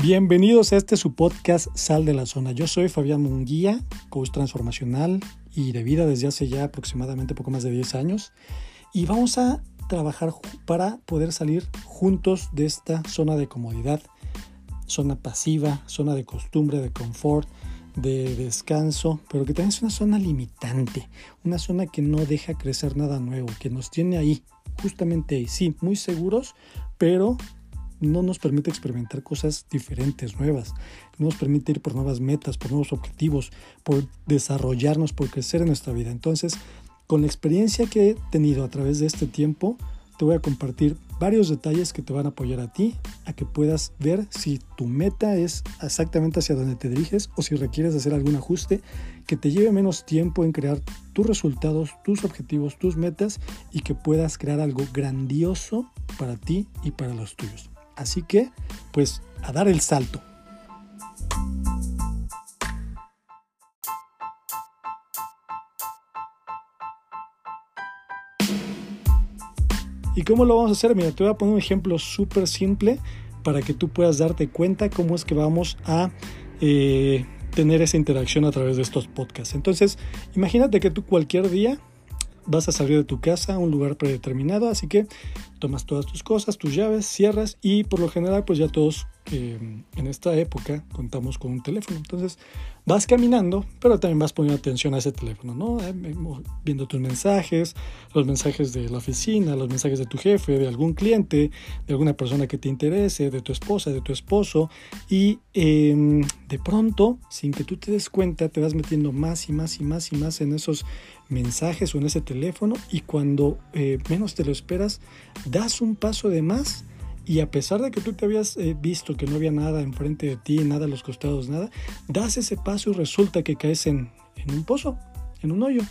Bienvenidos a este su podcast Sal de la Zona. Yo soy Fabián Munguía, coach transformacional y de vida desde hace ya aproximadamente poco más de 10 años. Y vamos a trabajar para poder salir juntos de esta zona de comodidad, zona pasiva, zona de costumbre, de confort, de descanso, pero que también es una zona limitante, una zona que no deja crecer nada nuevo, que nos tiene ahí, justamente ahí, sí, muy seguros, pero no nos permite experimentar cosas diferentes, nuevas. No nos permite ir por nuevas metas, por nuevos objetivos, por desarrollarnos, por crecer en nuestra vida. Entonces, con la experiencia que he tenido a través de este tiempo, te voy a compartir varios detalles que te van a apoyar a ti a que puedas ver si tu meta es exactamente hacia donde te diriges o si requieres hacer algún ajuste que te lleve menos tiempo en crear tus resultados, tus objetivos, tus metas y que puedas crear algo grandioso para ti y para los tuyos. Así que, pues, a dar el salto. ¿Y cómo lo vamos a hacer? Mira, te voy a poner un ejemplo súper simple para que tú puedas darte cuenta cómo es que vamos a eh, tener esa interacción a través de estos podcasts. Entonces, imagínate que tú cualquier día vas a salir de tu casa a un lugar predeterminado, así que tomas todas tus cosas, tus llaves, cierras y por lo general pues ya todos eh, en esta época contamos con un teléfono. Entonces vas caminando, pero también vas poniendo atención a ese teléfono, ¿no? Eh, viendo tus mensajes, los mensajes de la oficina, los mensajes de tu jefe, de algún cliente, de alguna persona que te interese, de tu esposa, de tu esposo y em, de pronto, sin que tú te des cuenta, te vas metiendo más y más y más y más en esos mensajes o en ese teléfono y cuando eh, menos te lo esperas, das un paso de más y a pesar de que tú te habías eh, visto que no había nada enfrente de ti, nada a los costados, nada, das ese paso y resulta que caes en, un pozo, en un hoyo.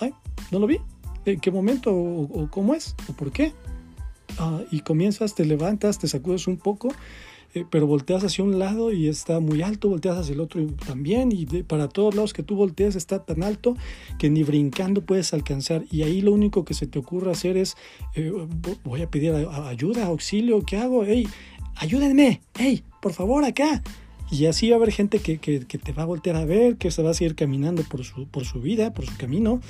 Ay, no lo vi. ¿En qué momento o, cómo es o por qué? Ah, y comienzas, te levantas, te sacudes un poco eh, pero volteas hacia un lado y está muy alto, volteas hacia el otro también, y para todos lados que tú volteas está tan alto que ni brincando puedes alcanzar. Y ahí lo único que se te ocurre hacer es, eh, voy a pedir ayuda, auxilio, ¿qué hago? ¡Ey, ayúdenme! ¡Ey, por favor, acá! Y así va a haber gente que, te va a voltear a ver, que se va a seguir caminando por por su vida, por su camino.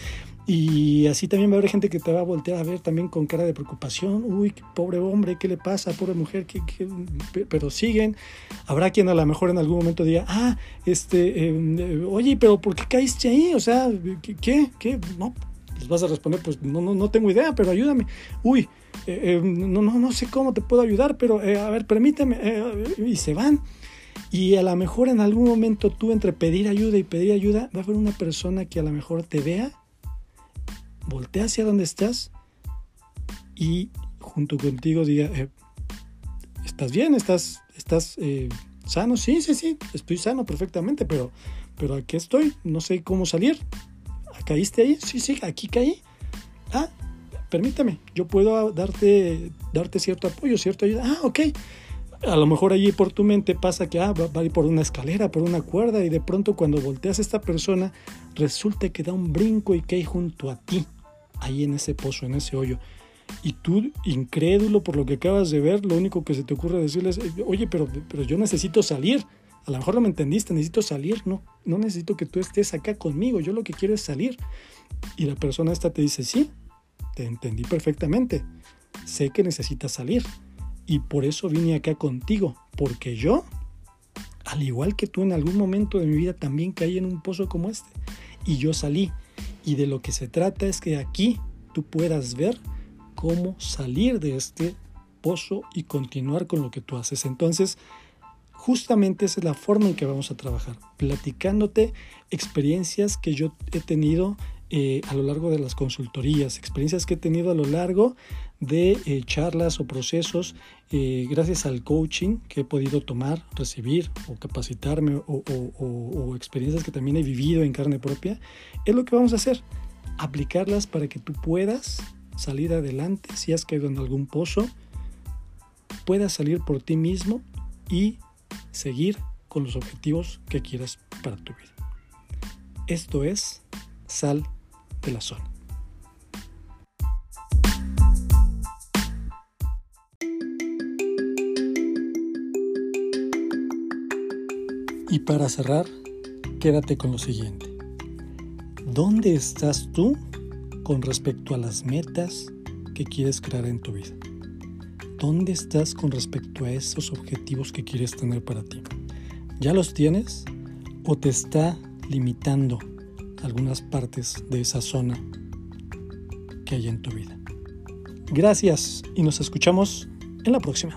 Y así también va a haber gente que te va a voltear a ver también con cara de preocupación. Uy, pobre hombre, ¿qué le pasa? Pobre mujer, ¿qué, pero siguen. Habrá quien a lo mejor en algún momento diga, ah, este, em, oye, pero ¿por qué caíste ahí? O sea, ¿qué? ¿Qué? No, les vas a responder, pues no, no, no tengo idea, pero ayúdame. Uy, eh, em, no, no, no sé cómo te puedo ayudar, pero eh, a ver, permíteme. Eh, y se van. Y a lo mejor en algún momento tú entre pedir ayuda y pedir ayuda, va a haber una persona que a lo mejor te vea voltea hacia donde estás y junto contigo diga, eh, ¿estás bien? ¿Estás, estás eh, sano? Sí, sí, sí, estoy sano perfectamente, pero, pero aquí estoy, no sé cómo salir. ¿Caíste ahí? Sí, sí, aquí caí. Ah, permítame, yo puedo darte, darte cierto apoyo, cierta ayuda. Ah, ok. A lo mejor allí por tu mente pasa que ah, va, va, a ir por una escalera, por una cuerda, y de pronto cuando volteas a esta persona, resulta que da un brinco y cae junto a ti ahí en ese pozo, en ese hoyo. Y tú, incrédulo por lo que acabas de ver, lo único que se te ocurre decirles, oye, pero, pero yo necesito salir. A lo mejor no me entendiste, necesito salir, no, no necesito que tú estés acá conmigo, yo lo que quiero es salir. Y la persona esta te dice, sí, te entendí perfectamente, sé que necesitas salir. Y por eso vine acá contigo, porque yo, al igual que tú en algún momento de mi vida, también caí en un pozo como este. Y yo salí y de lo que se trata es que aquí tú puedas ver cómo salir de este pozo y continuar con lo que tú haces. Entonces, justamente esa es la forma en que vamos a trabajar, platicándote experiencias que yo he tenido eh, a lo largo de las consultorías, experiencias que he tenido a lo largo de eh, charlas o procesos eh, gracias al coaching que he podido tomar, recibir o capacitarme o, experiencias que también he vivido en carne propia, es lo que vamos a hacer, aplicarlas para que tú puedas salir adelante si has caído en algún pozo, puedas salir por ti mismo y seguir con los objetivos que quieras para tu vida. Esto es Sal la Zona. Y para cerrar, quédate con lo siguiente. ¿Dónde estás tú con respecto a las metas que quieres crear en tu vida? ¿Dónde estás con respecto a esos objetivos que quieres tener para ti? ¿Ya los tienes o te está limitando algunas partes de esa zona que hay en tu vida? Gracias y nos escuchamos en la próxima.